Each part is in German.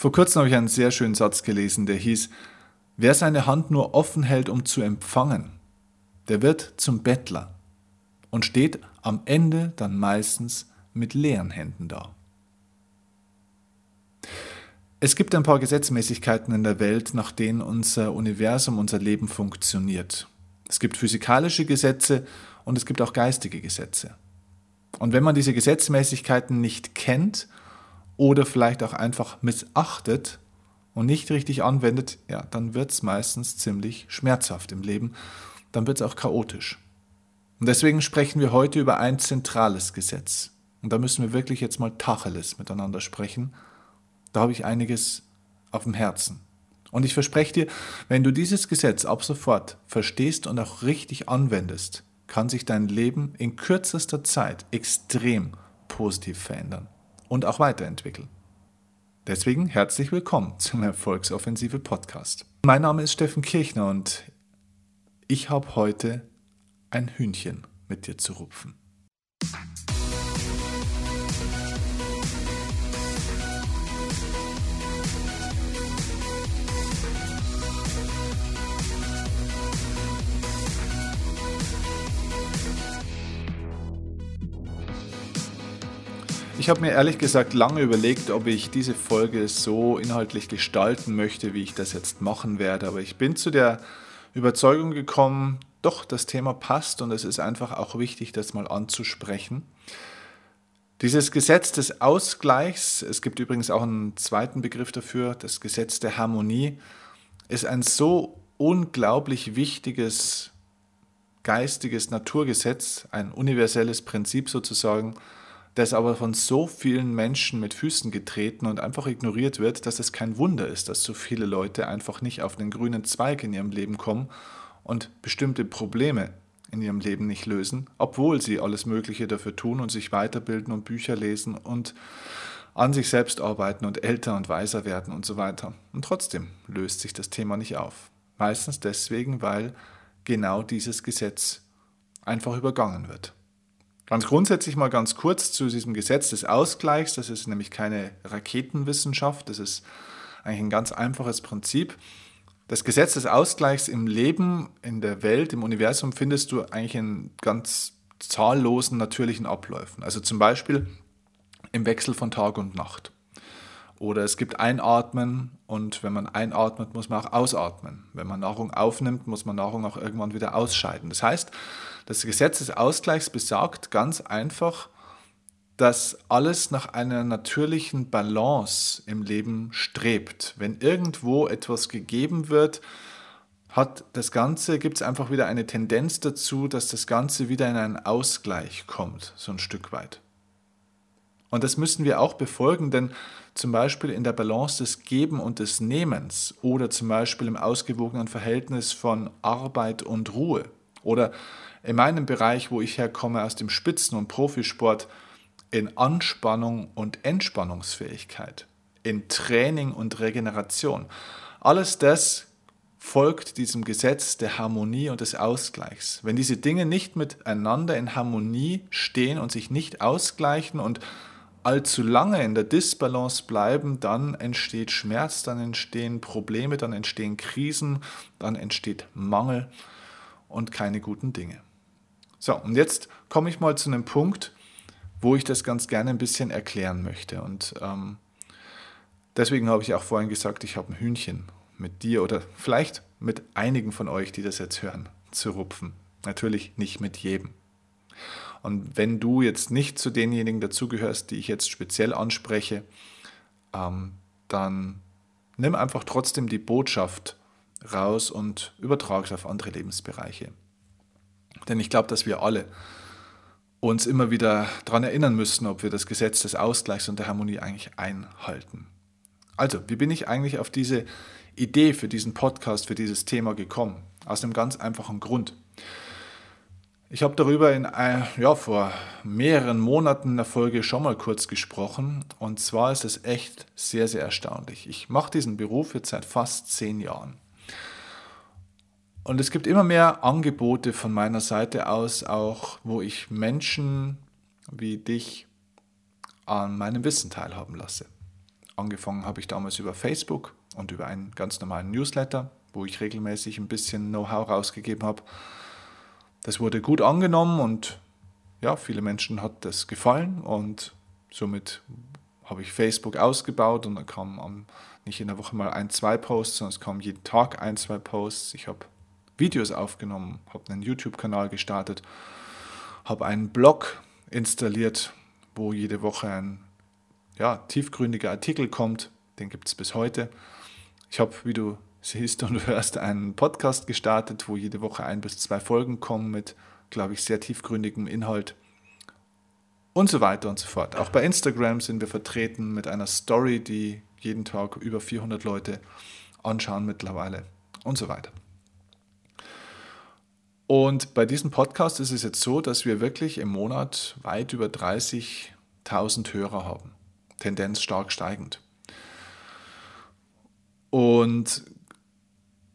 Vor kurzem habe ich einen sehr schönen Satz gelesen, der hieß, wer seine Hand nur offen hält, um zu empfangen, der wird zum Bettler und steht am Ende dann meistens mit leeren Händen da. Es gibt ein paar Gesetzmäßigkeiten in der Welt, nach denen unser Universum, unser Leben funktioniert. Es gibt physikalische Gesetze und es gibt auch geistige Gesetze. Und wenn man diese Gesetzmäßigkeiten nicht kennt oder vielleicht auch einfach missachtet und nicht richtig anwendet, ja, dann wird es meistens ziemlich schmerzhaft im Leben, dann wird es auch chaotisch. Und deswegen sprechen wir heute über ein zentrales Gesetz. Und da müssen wir wirklich jetzt mal Tacheles miteinander sprechen da habe ich einiges auf dem Herzen. Und ich verspreche dir, wenn du dieses Gesetz ab sofort verstehst und auch richtig anwendest, kann sich dein Leben in kürzester Zeit extrem positiv verändern und auch weiterentwickeln. Deswegen herzlich willkommen zum Erfolgsoffensive Podcast. Mein Name ist Steffen Kirchner und ich habe heute ein Hühnchen mit dir zu rupfen. Ich habe mir ehrlich gesagt lange überlegt, ob ich diese Folge so inhaltlich gestalten möchte, wie ich das jetzt machen werde. Aber ich bin zu der Überzeugung gekommen, doch, das Thema passt und es ist einfach auch wichtig, das mal anzusprechen. Dieses Gesetz des Ausgleichs, es gibt übrigens auch einen zweiten Begriff dafür, das Gesetz der Harmonie, ist ein so unglaublich wichtiges geistiges Naturgesetz, ein universelles Prinzip sozusagen, das aber von so vielen Menschen mit Füßen getreten und einfach ignoriert wird, dass es kein Wunder ist, dass so viele Leute einfach nicht auf den grünen Zweig in ihrem Leben kommen und bestimmte Probleme in ihrem Leben nicht lösen, obwohl sie alles Mögliche dafür tun und sich weiterbilden und Bücher lesen und an sich selbst arbeiten und älter und weiser werden und so weiter. Und trotzdem löst sich das Thema nicht auf. Meistens deswegen, weil genau dieses Gesetz einfach übergangen wird. Ganz grundsätzlich mal ganz kurz zu diesem Gesetz des Ausgleichs. Das ist nämlich keine Raketenwissenschaft, das ist eigentlich ein ganz einfaches Prinzip. Das Gesetz des Ausgleichs im Leben, in der Welt, im Universum findest du eigentlich in ganz zahllosen natürlichen Abläufen. Also zum Beispiel im Wechsel von Tag und Nacht. Oder es gibt Einatmen und wenn man einatmet, muss man auch ausatmen. Wenn man Nahrung aufnimmt, muss man Nahrung auch irgendwann wieder ausscheiden. Das heißt, das Gesetz des Ausgleichs besagt ganz einfach, dass alles nach einer natürlichen Balance im Leben strebt. Wenn irgendwo etwas gegeben wird, hat das Ganze, gibt es einfach wieder eine Tendenz dazu, dass das Ganze wieder in einen Ausgleich kommt, so ein Stück weit. Und das müssen wir auch befolgen, denn zum Beispiel in der Balance des Geben und des Nehmens oder zum Beispiel im ausgewogenen Verhältnis von Arbeit und Ruhe oder in meinem Bereich, wo ich herkomme, aus dem Spitzen- und Profisport, in Anspannung und Entspannungsfähigkeit, in Training und Regeneration. Alles das folgt diesem Gesetz der Harmonie und des Ausgleichs. Wenn diese Dinge nicht miteinander in Harmonie stehen und sich nicht ausgleichen und allzu lange in der Disbalance bleiben, dann entsteht Schmerz, dann entstehen Probleme, dann entstehen Krisen, dann entsteht Mangel und keine guten Dinge. So, und jetzt komme ich mal zu einem Punkt, wo ich das ganz gerne ein bisschen erklären möchte. Und ähm, deswegen habe ich auch vorhin gesagt, ich habe ein Hühnchen mit dir oder vielleicht mit einigen von euch, die das jetzt hören, zu rupfen. Natürlich nicht mit jedem. Und wenn du jetzt nicht zu denjenigen dazugehörst, die ich jetzt speziell anspreche, ähm, dann nimm einfach trotzdem die Botschaft raus und übertrage es auf andere Lebensbereiche. Denn ich glaube, dass wir alle uns immer wieder daran erinnern müssen, ob wir das Gesetz des Ausgleichs und der Harmonie eigentlich einhalten. Also, wie bin ich eigentlich auf diese Idee für diesen Podcast, für dieses Thema gekommen? Aus einem ganz einfachen Grund. Ich habe darüber in, äh, ja, vor mehreren Monaten in der Folge schon mal kurz gesprochen. Und zwar ist es echt sehr, sehr erstaunlich. Ich mache diesen Beruf jetzt seit fast zehn Jahren. Und es gibt immer mehr Angebote von meiner Seite aus, auch wo ich Menschen wie dich an meinem Wissen teilhaben lasse. Angefangen habe ich damals über Facebook und über einen ganz normalen Newsletter, wo ich regelmäßig ein bisschen Know-how rausgegeben habe. Das wurde gut angenommen und ja, viele Menschen hat das gefallen und somit habe ich Facebook ausgebaut und dann kam nicht in der Woche mal ein, zwei Posts, sondern es kam jeden Tag ein, zwei Posts. Ich habe Videos aufgenommen, habe einen YouTube-Kanal gestartet, habe einen Blog installiert, wo jede Woche ein ja, tiefgründiger Artikel kommt. Den gibt es bis heute. Ich habe, wie du siehst und hörst, einen Podcast gestartet, wo jede Woche ein bis zwei Folgen kommen mit, glaube ich, sehr tiefgründigem Inhalt und so weiter und so fort. Auch bei Instagram sind wir vertreten mit einer Story, die jeden Tag über 400 Leute anschauen mittlerweile und so weiter. Und bei diesem Podcast ist es jetzt so, dass wir wirklich im Monat weit über 30.000 Hörer haben. Tendenz stark steigend. Und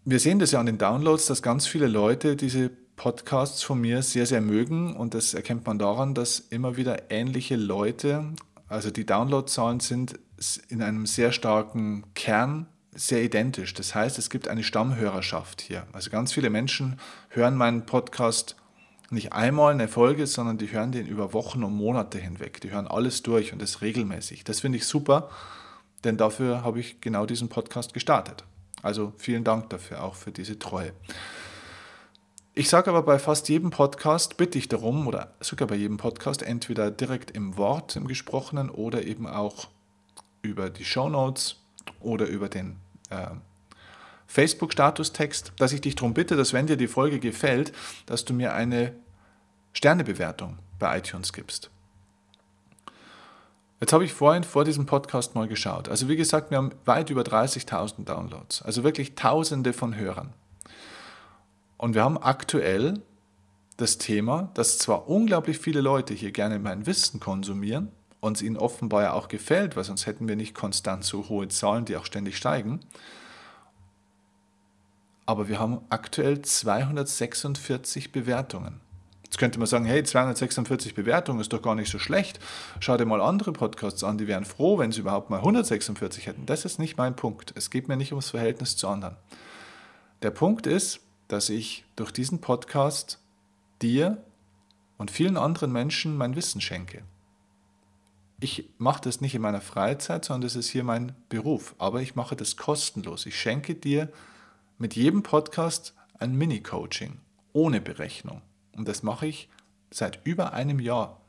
wir sehen das ja an den Downloads, dass ganz viele Leute diese Podcasts von mir sehr, sehr mögen. Und das erkennt man daran, dass immer wieder ähnliche Leute, also die Downloadzahlen sind in einem sehr starken Kern sehr identisch. Das heißt, es gibt eine Stammhörerschaft hier. Also ganz viele Menschen hören meinen Podcast nicht einmal eine Folge, sondern die hören den über Wochen und Monate hinweg. Die hören alles durch und das regelmäßig. Das finde ich super, denn dafür habe ich genau diesen Podcast gestartet. Also vielen Dank dafür, auch für diese Treue. Ich sage aber bei fast jedem Podcast, bitte ich darum, oder sogar bei jedem Podcast, entweder direkt im Wort, im Gesprochenen oder eben auch über die Show Notes oder über den äh, Facebook-Statustext, dass ich dich darum bitte, dass wenn dir die Folge gefällt, dass du mir eine Sternebewertung bei iTunes gibst. Jetzt habe ich vorhin vor diesem Podcast mal geschaut. Also wie gesagt, wir haben weit über 30.000 Downloads, also wirklich Tausende von Hörern. Und wir haben aktuell das Thema, dass zwar unglaublich viele Leute hier gerne mein Wissen konsumieren und es ihnen offenbar ja auch gefällt, weil sonst hätten wir nicht konstant so hohe Zahlen, die auch ständig steigen, aber wir haben aktuell 246 Bewertungen. Jetzt könnte man sagen, hey, 246 Bewertungen ist doch gar nicht so schlecht. Schau dir mal andere Podcasts an, die wären froh, wenn sie überhaupt mal 146 hätten. Das ist nicht mein Punkt. Es geht mir nicht ums Verhältnis zu anderen. Der Punkt ist, dass ich durch diesen Podcast dir und vielen anderen Menschen mein Wissen schenke. Ich mache das nicht in meiner Freizeit, sondern das ist hier mein Beruf. Aber ich mache das kostenlos. Ich schenke dir mit jedem Podcast ein Mini-Coaching ohne Berechnung. Und das mache ich seit über einem Jahr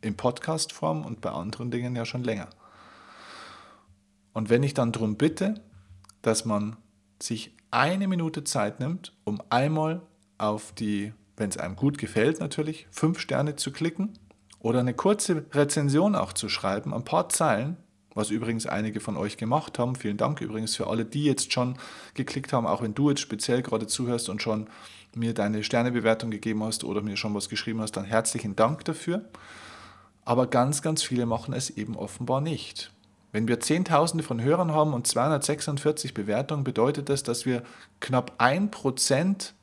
in Podcast-Form und bei anderen Dingen ja schon länger. Und wenn ich dann darum bitte, dass man sich eine Minute Zeit nimmt, um einmal auf die, wenn es einem gut gefällt natürlich, fünf Sterne zu klicken oder eine kurze Rezension auch zu schreiben, ein paar Zeilen, was übrigens einige von euch gemacht haben. Vielen Dank übrigens für alle, die jetzt schon geklickt haben, auch wenn du jetzt speziell gerade zuhörst und schon mir deine Sternebewertung gegeben hast oder mir schon was geschrieben hast, dann herzlichen Dank dafür. Aber ganz, ganz viele machen es eben offenbar nicht. Wenn wir Zehntausende von Hörern haben und 246 Bewertungen, bedeutet das, dass wir knapp ein Prozent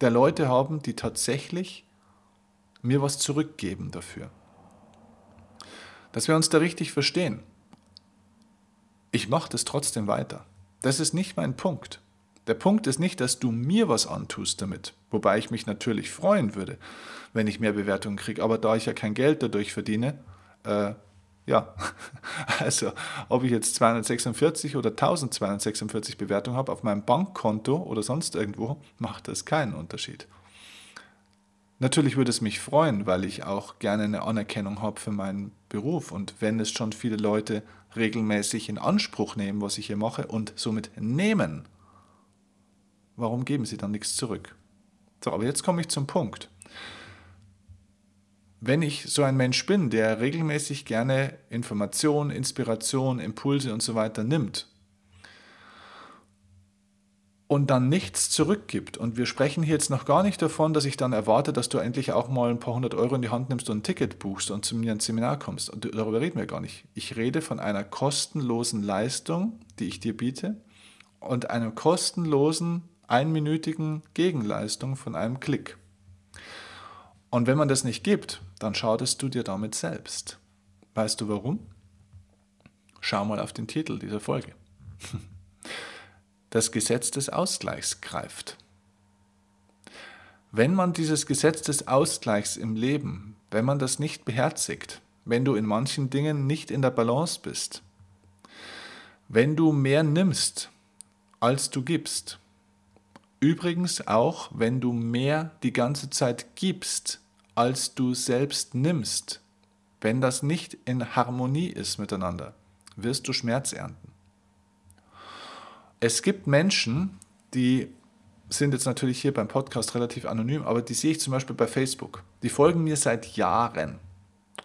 der Leute haben, die tatsächlich mir was zurückgeben dafür dass wir uns da richtig verstehen. Ich mache das trotzdem weiter. Das ist nicht mein Punkt. Der Punkt ist nicht, dass du mir was antust damit, wobei ich mich natürlich freuen würde, wenn ich mehr Bewertungen kriege, aber da ich ja kein Geld dadurch verdiene, äh, ja, also ob ich jetzt 246 oder 1246 Bewertungen habe auf meinem Bankkonto oder sonst irgendwo, macht das keinen Unterschied. Natürlich würde es mich freuen, weil ich auch gerne eine Anerkennung habe für meinen Beruf. Und wenn es schon viele Leute regelmäßig in Anspruch nehmen, was ich hier mache und somit nehmen, warum geben sie dann nichts zurück? So, aber jetzt komme ich zum Punkt. Wenn ich so ein Mensch bin, der regelmäßig gerne Informationen, Inspiration, Impulse und so weiter nimmt und dann nichts zurückgibt. Und wir sprechen hier jetzt noch gar nicht davon, dass ich dann erwarte, dass du endlich auch mal ein paar hundert Euro in die Hand nimmst und ein Ticket buchst und zu mir ins Seminar kommst. Und darüber reden wir gar nicht. Ich rede von einer kostenlosen Leistung, die ich dir biete, und einer kostenlosen, einminütigen Gegenleistung von einem Klick. Und wenn man das nicht gibt, dann schadest du dir damit selbst. Weißt du warum? Schau mal auf den Titel dieser Folge. Das Gesetz des Ausgleichs greift. Wenn man dieses Gesetz des Ausgleichs im Leben, wenn man das nicht beherzigt, wenn du in manchen Dingen nicht in der Balance bist, wenn du mehr nimmst, als du gibst, übrigens auch, wenn du mehr die ganze Zeit gibst, als du selbst nimmst, wenn das nicht in Harmonie ist miteinander, wirst du Schmerz ernten. Es gibt Menschen, die sind jetzt natürlich hier beim Podcast relativ anonym, aber die sehe ich zum Beispiel bei Facebook. Die folgen mir seit Jahren.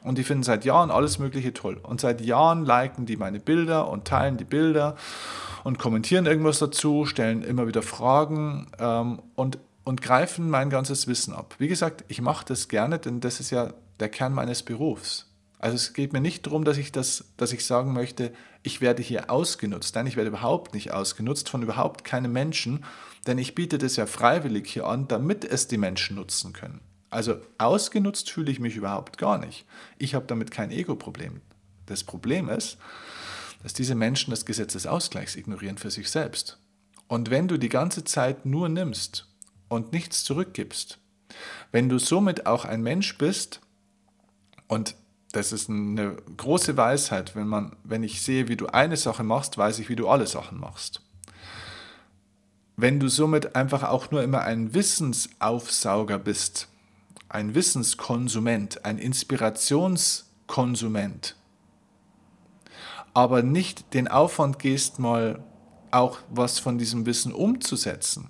Und die finden seit Jahren alles Mögliche toll. Und seit Jahren liken die meine Bilder und teilen die Bilder und kommentieren irgendwas dazu, stellen immer wieder Fragen ähm, und, und greifen mein ganzes Wissen ab. Wie gesagt, ich mache das gerne, denn das ist ja der Kern meines Berufs. Also es geht mir nicht darum, dass ich, das, dass ich sagen möchte, ich werde hier ausgenutzt. Nein, ich werde überhaupt nicht ausgenutzt von überhaupt keinem Menschen, denn ich biete das ja freiwillig hier an, damit es die Menschen nutzen können. Also ausgenutzt fühle ich mich überhaupt gar nicht. Ich habe damit kein Ego-Problem. Das Problem ist, dass diese Menschen das Gesetz des Ausgleichs ignorieren für sich selbst. Und wenn du die ganze Zeit nur nimmst und nichts zurückgibst, wenn du somit auch ein Mensch bist und das ist eine große Weisheit, wenn, man, wenn ich sehe, wie du eine Sache machst, weiß ich, wie du alle Sachen machst. Wenn du somit einfach auch nur immer ein Wissensaufsauger bist, ein Wissenskonsument, ein Inspirationskonsument, aber nicht den Aufwand gehst, mal auch was von diesem Wissen umzusetzen,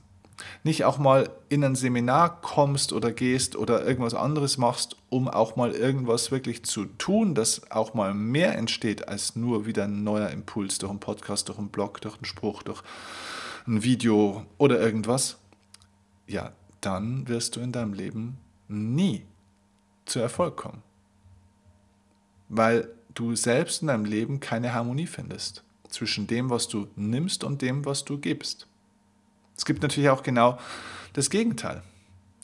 nicht auch mal in ein Seminar kommst oder gehst oder irgendwas anderes machst, um auch mal irgendwas wirklich zu tun, dass auch mal mehr entsteht als nur wieder ein neuer Impuls durch einen Podcast, durch einen Blog, durch einen Spruch, durch ein Video oder irgendwas, ja, dann wirst du in deinem Leben nie zu Erfolg kommen. Weil du selbst in deinem Leben keine Harmonie findest zwischen dem, was du nimmst und dem, was du gibst. Es gibt natürlich auch genau das Gegenteil.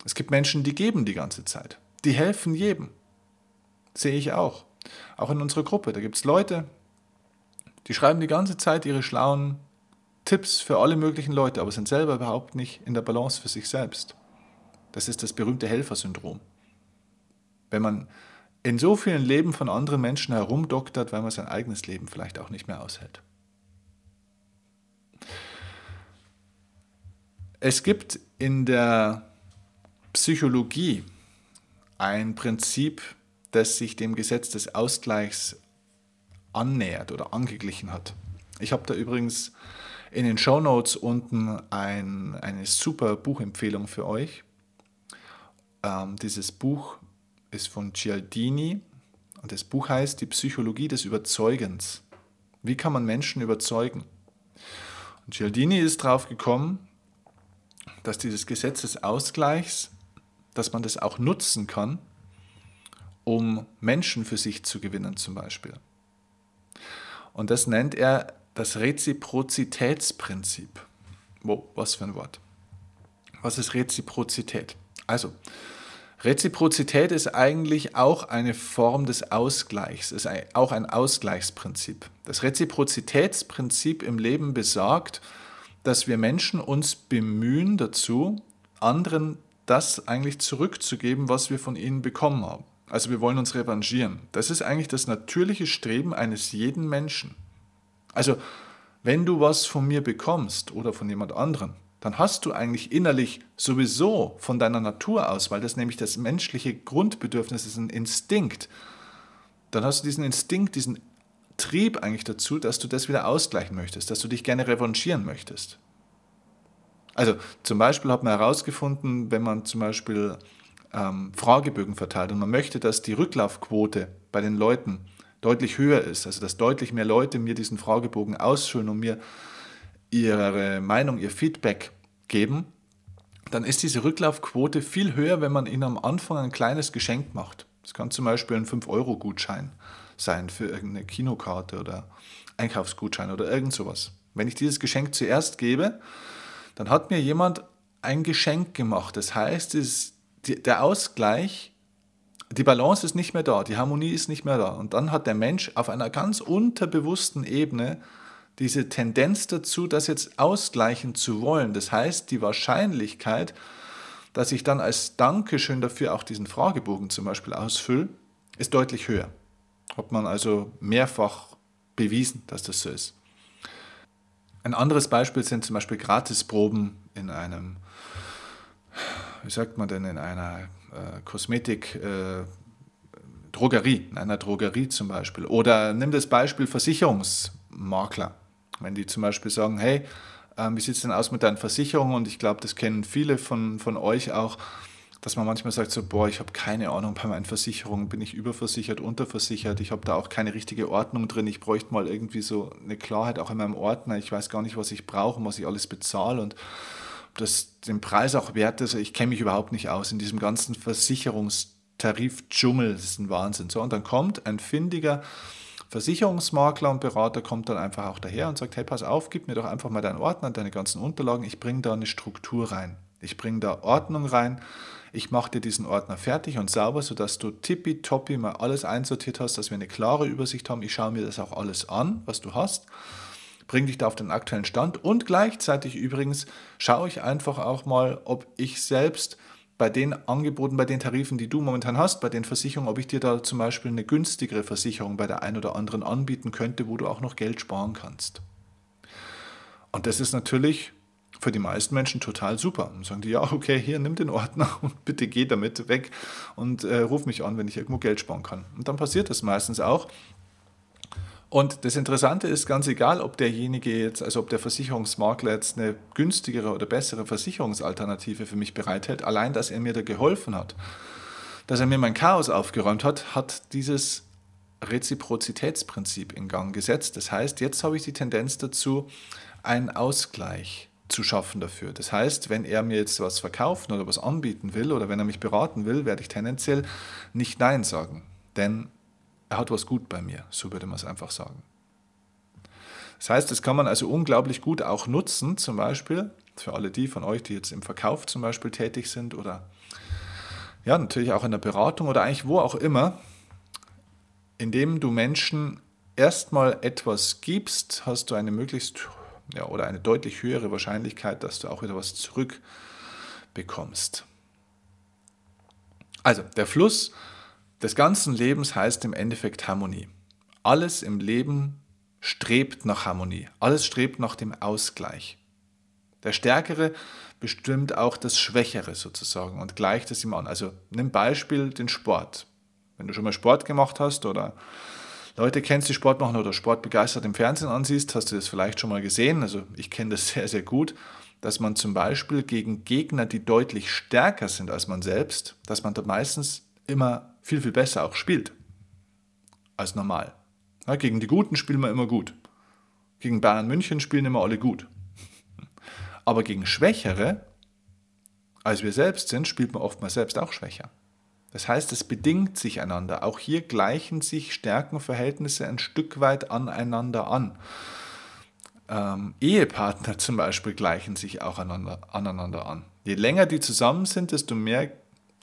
Es gibt Menschen, die geben die ganze Zeit. Die helfen jedem. Sehe ich auch. Auch in unserer Gruppe. Da gibt es Leute, die schreiben die ganze Zeit ihre schlauen Tipps für alle möglichen Leute, aber sind selber überhaupt nicht in der Balance für sich selbst. Das ist das berühmte Helfersyndrom. Wenn man in so vielen Leben von anderen Menschen herumdoktert, weil man sein eigenes Leben vielleicht auch nicht mehr aushält. Es gibt in der Psychologie ein Prinzip, das sich dem Gesetz des Ausgleichs annähert oder angeglichen hat. Ich habe da übrigens in den Show Notes unten ein, eine super Buchempfehlung für euch. Ähm, dieses Buch ist von Cialdini und das Buch heißt Die Psychologie des Überzeugens. Wie kann man Menschen überzeugen? Und Cialdini ist drauf gekommen, dass dieses Gesetz des Ausgleichs, dass man das auch nutzen kann, um Menschen für sich zu gewinnen zum Beispiel. Und das nennt er das Reziprozitätsprinzip. Wo, was für ein Wort. Was ist Reziprozität? Also, Reziprozität ist eigentlich auch eine Form des Ausgleichs, ist auch ein Ausgleichsprinzip. Das Reziprozitätsprinzip im Leben besagt, dass wir Menschen uns bemühen dazu, anderen das eigentlich zurückzugeben, was wir von ihnen bekommen haben. Also wir wollen uns revanchieren. Das ist eigentlich das natürliche Streben eines jeden Menschen. Also wenn du was von mir bekommst oder von jemand anderem, dann hast du eigentlich innerlich sowieso von deiner Natur aus, weil das nämlich das menschliche Grundbedürfnis ist, ein Instinkt, dann hast du diesen Instinkt, diesen Trieb eigentlich dazu, dass du das wieder ausgleichen möchtest, dass du dich gerne revanchieren möchtest. Also zum Beispiel hat man herausgefunden, wenn man zum Beispiel ähm, Fragebögen verteilt und man möchte, dass die Rücklaufquote bei den Leuten deutlich höher ist, also dass deutlich mehr Leute mir diesen Fragebogen ausfüllen und mir ihre Meinung, ihr Feedback geben, dann ist diese Rücklaufquote viel höher, wenn man ihnen am Anfang ein kleines Geschenk macht. Das kann zum Beispiel ein 5-Euro-Gutschein sein für irgendeine Kinokarte oder Einkaufsgutschein oder irgend sowas. Wenn ich dieses Geschenk zuerst gebe, dann hat mir jemand ein Geschenk gemacht. Das heißt, der Ausgleich die Balance ist nicht mehr da, die Harmonie ist nicht mehr da. Und dann hat der Mensch auf einer ganz unterbewussten Ebene diese Tendenz dazu, das jetzt ausgleichen zu wollen. Das heißt, die Wahrscheinlichkeit, dass ich dann als Dankeschön dafür auch diesen Fragebogen zum Beispiel ausfülle, ist deutlich höher. Hat man also mehrfach bewiesen, dass das so ist. Ein anderes Beispiel sind zum Beispiel Gratisproben in einem, wie sagt man denn, in einer äh, Kosmetik, äh, in einer Drogerie zum Beispiel. Oder nimm das Beispiel Versicherungsmakler. Wenn die zum Beispiel sagen, hey, äh, wie sieht es denn aus mit deinen Versicherungen? Und ich glaube, das kennen viele von, von euch auch dass man manchmal sagt so, boah, ich habe keine Ahnung bei meinen Versicherungen, bin ich überversichert, unterversichert, ich habe da auch keine richtige Ordnung drin, ich bräuchte mal irgendwie so eine Klarheit auch in meinem Ordner, ich weiß gar nicht, was ich brauche was ich alles bezahle und ob das den Preis auch wert ist, ich kenne mich überhaupt nicht aus in diesem ganzen Versicherungstarif-Dschungel, das ist ein Wahnsinn. So, und dann kommt ein findiger Versicherungsmakler und Berater kommt dann einfach auch daher und sagt, hey, pass auf, gib mir doch einfach mal deinen Ordner, deine ganzen Unterlagen, ich bringe da eine Struktur rein. Ich bringe da Ordnung rein, ich mache dir diesen Ordner fertig und sauber, sodass du tippitoppi mal alles einsortiert hast, dass wir eine klare Übersicht haben. Ich schaue mir das auch alles an, was du hast. Bring dich da auf den aktuellen Stand und gleichzeitig übrigens schaue ich einfach auch mal, ob ich selbst bei den Angeboten, bei den Tarifen, die du momentan hast, bei den Versicherungen, ob ich dir da zum Beispiel eine günstigere Versicherung bei der einen oder anderen anbieten könnte, wo du auch noch Geld sparen kannst. Und das ist natürlich für die meisten Menschen total super. Und sagen die, ja, okay, hier, nimm den Ordner und bitte geh damit weg und äh, ruf mich an, wenn ich irgendwo Geld sparen kann. Und dann passiert das meistens auch. Und das Interessante ist ganz egal, ob derjenige jetzt, also ob der Versicherungsmakler jetzt eine günstigere oder bessere Versicherungsalternative für mich bereithält, allein, dass er mir da geholfen hat, dass er mir mein Chaos aufgeräumt hat, hat dieses Reziprozitätsprinzip in Gang gesetzt. Das heißt, jetzt habe ich die Tendenz dazu, einen Ausgleich zu schaffen dafür. Das heißt, wenn er mir jetzt was verkaufen oder was anbieten will oder wenn er mich beraten will, werde ich tendenziell nicht Nein sagen. Denn er hat was gut bei mir, so würde man es einfach sagen. Das heißt, das kann man also unglaublich gut auch nutzen, zum Beispiel für alle die von euch, die jetzt im Verkauf zum Beispiel tätig sind oder ja, natürlich auch in der Beratung oder eigentlich wo auch immer, indem du Menschen erstmal etwas gibst, hast du eine möglichst ja, oder eine deutlich höhere Wahrscheinlichkeit, dass du auch wieder was zurückbekommst. Also, der Fluss des ganzen Lebens heißt im Endeffekt Harmonie. Alles im Leben strebt nach Harmonie. Alles strebt nach dem Ausgleich. Der Stärkere bestimmt auch das Schwächere sozusagen und gleicht es ihm an. Also nimm Beispiel den Sport. Wenn du schon mal Sport gemacht hast oder Leute kennst, die Sport machen oder Sport begeistert im Fernsehen ansiehst, hast du das vielleicht schon mal gesehen. Also ich kenne das sehr, sehr gut, dass man zum Beispiel gegen Gegner, die deutlich stärker sind als man selbst, dass man da meistens immer viel, viel besser auch spielt als normal. Ja, gegen die Guten spielen wir immer gut. Gegen Bayern München spielen immer alle gut. Aber gegen Schwächere, als wir selbst sind, spielt man oftmals selbst auch schwächer. Das heißt, es bedingt sich einander. Auch hier gleichen sich Stärkenverhältnisse ein Stück weit aneinander an. Ähm, Ehepartner zum Beispiel gleichen sich auch aneinander, aneinander an. Je länger die zusammen sind, desto mehr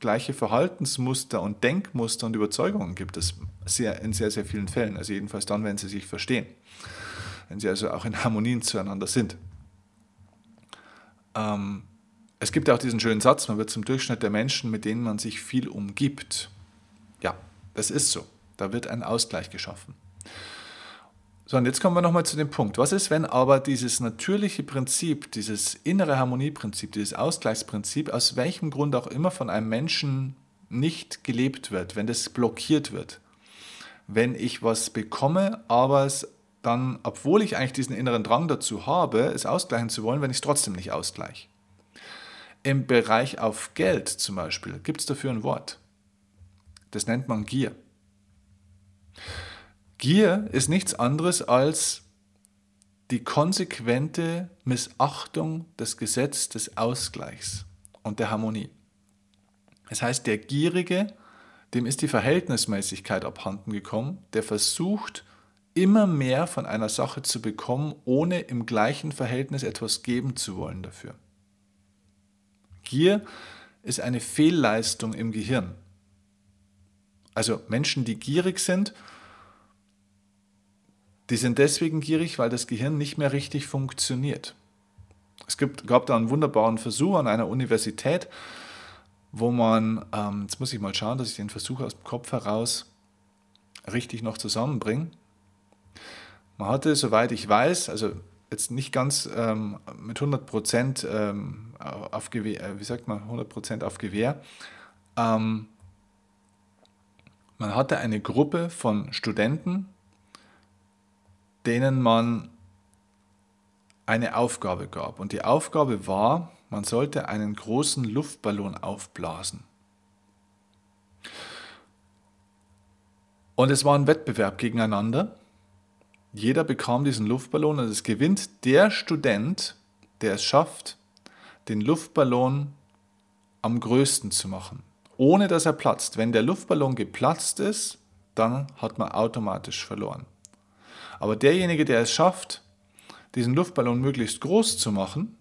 gleiche Verhaltensmuster und Denkmuster und Überzeugungen gibt es sehr, in sehr, sehr vielen Fällen. Also jedenfalls dann, wenn sie sich verstehen. Wenn sie also auch in Harmonien zueinander sind. Ähm, es gibt auch diesen schönen Satz, man wird zum Durchschnitt der Menschen, mit denen man sich viel umgibt. Ja, das ist so. Da wird ein Ausgleich geschaffen. So, und jetzt kommen wir nochmal zu dem Punkt. Was ist, wenn aber dieses natürliche Prinzip, dieses innere Harmonieprinzip, dieses Ausgleichsprinzip, aus welchem Grund auch immer von einem Menschen nicht gelebt wird, wenn das blockiert wird? Wenn ich was bekomme, aber es dann, obwohl ich eigentlich diesen inneren Drang dazu habe, es ausgleichen zu wollen, wenn ich es trotzdem nicht ausgleiche. Im Bereich auf Geld zum Beispiel gibt es dafür ein Wort. Das nennt man Gier. Gier ist nichts anderes als die konsequente Missachtung des Gesetzes des Ausgleichs und der Harmonie. Das heißt, der Gierige, dem ist die Verhältnismäßigkeit abhanden gekommen, der versucht, immer mehr von einer Sache zu bekommen, ohne im gleichen Verhältnis etwas geben zu wollen dafür. Gier ist eine Fehlleistung im Gehirn. Also Menschen, die gierig sind, die sind deswegen gierig, weil das Gehirn nicht mehr richtig funktioniert. Es gibt, gab da einen wunderbaren Versuch an einer Universität, wo man, ähm, jetzt muss ich mal schauen, dass ich den Versuch aus dem Kopf heraus richtig noch zusammenbringe. Man hatte, soweit ich weiß, also jetzt nicht ganz ähm, mit 100 Prozent ähm, auf Gewehr, äh, wie sagt man, 100 Prozent auf Gewehr. Ähm, man hatte eine Gruppe von Studenten, denen man eine Aufgabe gab. Und die Aufgabe war, man sollte einen großen Luftballon aufblasen. Und es war ein Wettbewerb gegeneinander. Jeder bekam diesen Luftballon und es gewinnt der Student, der es schafft, den Luftballon am größten zu machen, ohne dass er platzt. Wenn der Luftballon geplatzt ist, dann hat man automatisch verloren. Aber derjenige, der es schafft, diesen Luftballon möglichst groß zu machen,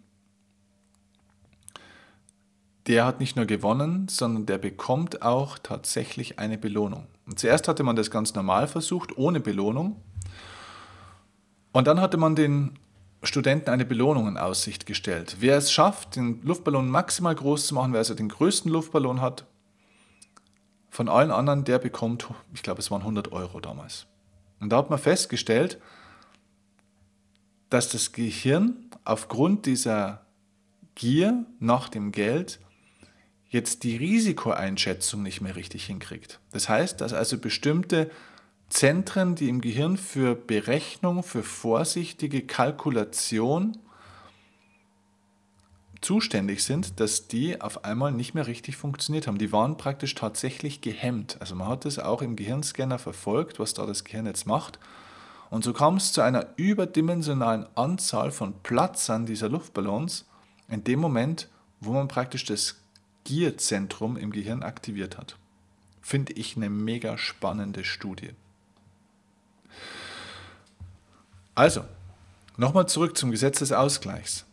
der hat nicht nur gewonnen, sondern der bekommt auch tatsächlich eine Belohnung. Und zuerst hatte man das ganz normal versucht, ohne Belohnung. Und dann hatte man den Studenten eine Belohnung in Aussicht gestellt. Wer es schafft, den Luftballon maximal groß zu machen, wer also den größten Luftballon hat, von allen anderen, der bekommt, ich glaube, es waren 100 Euro damals. Und da hat man festgestellt, dass das Gehirn aufgrund dieser Gier nach dem Geld jetzt die Risikoeinschätzung nicht mehr richtig hinkriegt. Das heißt, dass also bestimmte Zentren, die im Gehirn für Berechnung, für vorsichtige Kalkulation zuständig sind, dass die auf einmal nicht mehr richtig funktioniert haben. Die waren praktisch tatsächlich gehemmt. Also man hat das auch im Gehirnscanner verfolgt, was da das Gehirn jetzt macht. Und so kam es zu einer überdimensionalen Anzahl von Platzern dieser Luftballons in dem Moment, wo man praktisch das Gierzentrum im Gehirn aktiviert hat. Finde ich eine mega spannende Studie. Also, nochmal zurück zum Gesetz des Ausgleichs.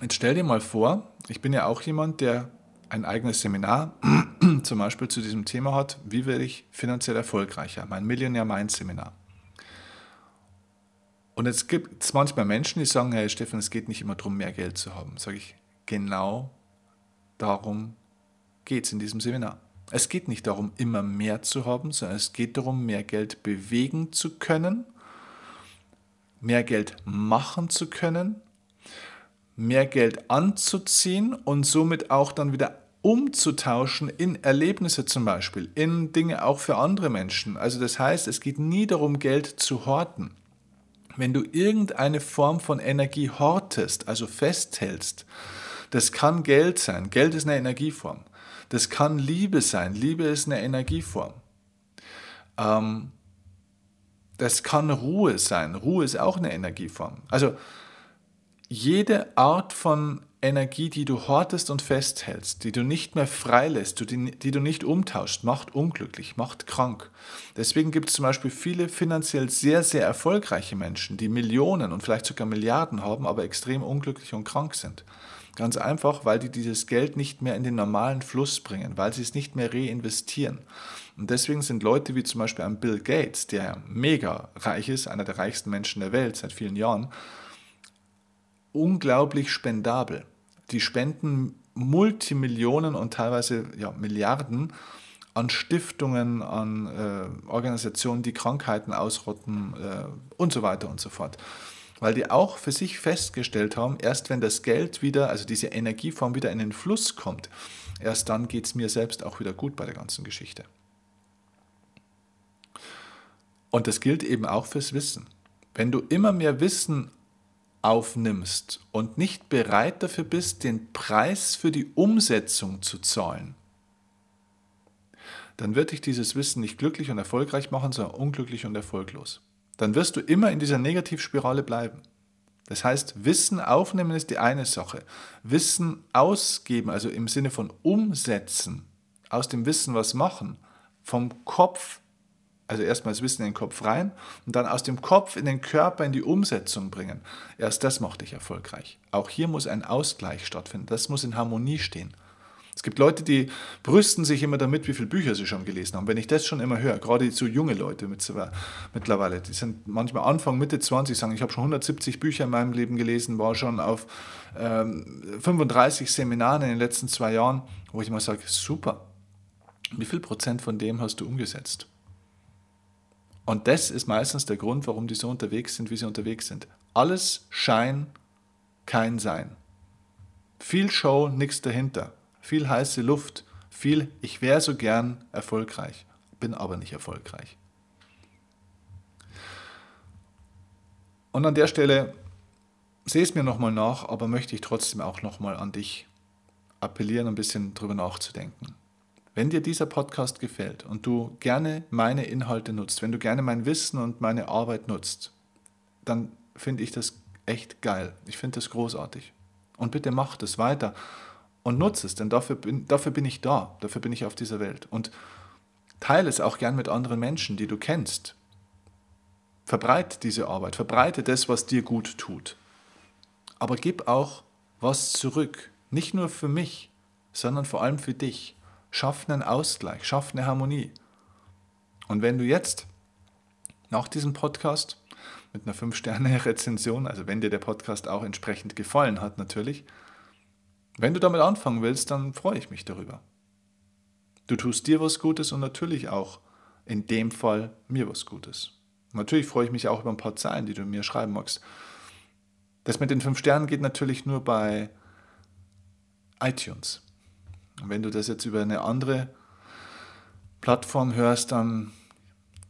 Jetzt stell dir mal vor, ich bin ja auch jemand, der ein eigenes Seminar zum Beispiel zu diesem Thema hat, wie werde ich finanziell erfolgreicher, mein Millionaire Mind Seminar. Und jetzt gibt es manchmal Menschen, die sagen, hey Stefan, es geht nicht immer darum, mehr Geld zu haben. Sage ich, genau darum geht es in diesem Seminar. Es geht nicht darum, immer mehr zu haben, sondern es geht darum, mehr Geld bewegen zu können mehr Geld machen zu können, mehr Geld anzuziehen und somit auch dann wieder umzutauschen in Erlebnisse zum Beispiel, in Dinge auch für andere Menschen. Also das heißt, es geht nie darum, Geld zu horten. Wenn du irgendeine Form von Energie hortest, also festhältst, das kann Geld sein. Geld ist eine Energieform. Das kann Liebe sein. Liebe ist eine Energieform. Ähm, das kann Ruhe sein. Ruhe ist auch eine Energieform. Also jede Art von Energie, die du hortest und festhältst, die du nicht mehr freilässt, die, die du nicht umtauscht, macht unglücklich, macht krank. Deswegen gibt es zum Beispiel viele finanziell sehr, sehr erfolgreiche Menschen, die Millionen und vielleicht sogar Milliarden haben, aber extrem unglücklich und krank sind. Ganz einfach, weil die dieses Geld nicht mehr in den normalen Fluss bringen, weil sie es nicht mehr reinvestieren. Und deswegen sind Leute wie zum Beispiel ein Bill Gates, der mega reich ist, einer der reichsten Menschen der Welt seit vielen Jahren, unglaublich spendabel. Die spenden Multimillionen und teilweise ja, Milliarden an Stiftungen, an äh, Organisationen, die Krankheiten ausrotten äh, und so weiter und so fort weil die auch für sich festgestellt haben, erst wenn das Geld wieder, also diese Energieform wieder in den Fluss kommt, erst dann geht es mir selbst auch wieder gut bei der ganzen Geschichte. Und das gilt eben auch fürs Wissen. Wenn du immer mehr Wissen aufnimmst und nicht bereit dafür bist, den Preis für die Umsetzung zu zahlen, dann wird dich dieses Wissen nicht glücklich und erfolgreich machen, sondern unglücklich und erfolglos dann wirst du immer in dieser Negativspirale bleiben. Das heißt, Wissen aufnehmen ist die eine Sache. Wissen ausgeben, also im Sinne von umsetzen, aus dem Wissen was machen, vom Kopf, also erstmal das Wissen in den Kopf rein und dann aus dem Kopf in den Körper in die Umsetzung bringen. Erst das macht dich erfolgreich. Auch hier muss ein Ausgleich stattfinden. Das muss in Harmonie stehen. Es gibt Leute, die brüsten sich immer damit, wie viele Bücher sie schon gelesen haben. Wenn ich das schon immer höre, gerade so junge Leute mittlerweile, die sind manchmal Anfang, Mitte 20, sagen, ich habe schon 170 Bücher in meinem Leben gelesen, war schon auf ähm, 35 Seminaren in den letzten zwei Jahren, wo ich mal sage, super, wie viel Prozent von dem hast du umgesetzt? Und das ist meistens der Grund, warum die so unterwegs sind, wie sie unterwegs sind. Alles Schein, kein Sein. Viel Show, nichts dahinter viel heiße Luft, viel ich wäre so gern erfolgreich, bin aber nicht erfolgreich. Und an der Stelle sehe es mir nochmal nach, aber möchte ich trotzdem auch nochmal an dich appellieren, ein bisschen drüber nachzudenken. Wenn dir dieser Podcast gefällt und du gerne meine Inhalte nutzt, wenn du gerne mein Wissen und meine Arbeit nutzt, dann finde ich das echt geil. Ich finde das großartig. Und bitte mach das weiter und nutze es, denn dafür bin, dafür bin ich da, dafür bin ich auf dieser Welt. Und teile es auch gern mit anderen Menschen, die du kennst. Verbreite diese Arbeit, verbreite das, was dir gut tut. Aber gib auch was zurück, nicht nur für mich, sondern vor allem für dich. Schaff einen Ausgleich, schaff eine Harmonie. Und wenn du jetzt nach diesem Podcast mit einer 5-Sterne-Rezension, also wenn dir der Podcast auch entsprechend gefallen hat natürlich, wenn du damit anfangen willst, dann freue ich mich darüber. Du tust dir was Gutes und natürlich auch in dem Fall mir was Gutes. Natürlich freue ich mich auch über ein paar Zeilen, die du mir schreiben magst. Das mit den fünf Sternen geht natürlich nur bei iTunes. Wenn du das jetzt über eine andere Plattform hörst, dann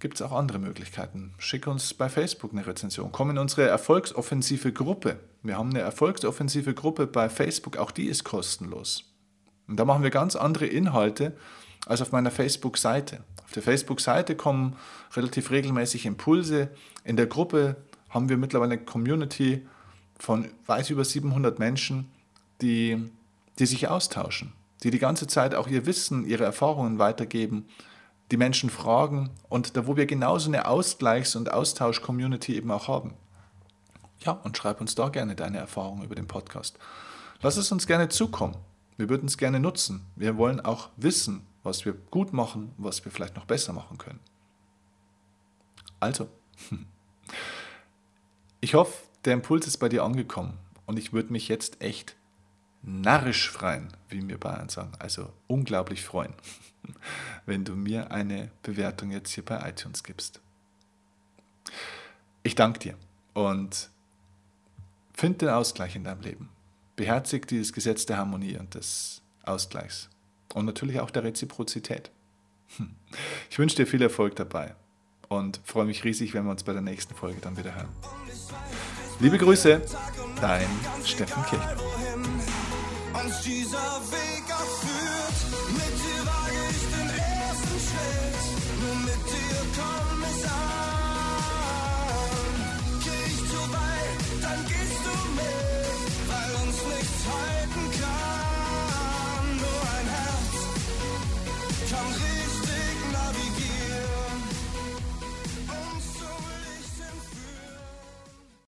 gibt es auch andere Möglichkeiten. Schick uns bei Facebook eine Rezension. Komm in unsere erfolgsoffensive Gruppe. Wir haben eine erfolgsoffensive Gruppe bei Facebook, auch die ist kostenlos. Und da machen wir ganz andere Inhalte als auf meiner Facebook-Seite. Auf der Facebook-Seite kommen relativ regelmäßig Impulse. In der Gruppe haben wir mittlerweile eine Community von weit über 700 Menschen, die, die sich austauschen, die die ganze Zeit auch ihr Wissen, ihre Erfahrungen weitergeben, die Menschen fragen und da, wo wir genauso eine Ausgleichs- und Austausch-Community eben auch haben. Ja, und schreib uns da gerne deine Erfahrungen über den Podcast. Lass es uns gerne zukommen. Wir würden es gerne nutzen. Wir wollen auch wissen, was wir gut machen, was wir vielleicht noch besser machen können. Also, ich hoffe, der Impuls ist bei dir angekommen und ich würde mich jetzt echt narrisch freuen, wie wir Bayern sagen, also unglaublich freuen, wenn du mir eine Bewertung jetzt hier bei iTunes gibst. Ich danke dir und Find den Ausgleich in deinem Leben. Beherzig dieses Gesetz der Harmonie und des Ausgleichs. Und natürlich auch der Reziprozität. Ich wünsche dir viel Erfolg dabei und freue mich riesig, wenn wir uns bei der nächsten Folge dann wieder hören. Liebe Grüße, dein Steffen Kirchner. she's a victim.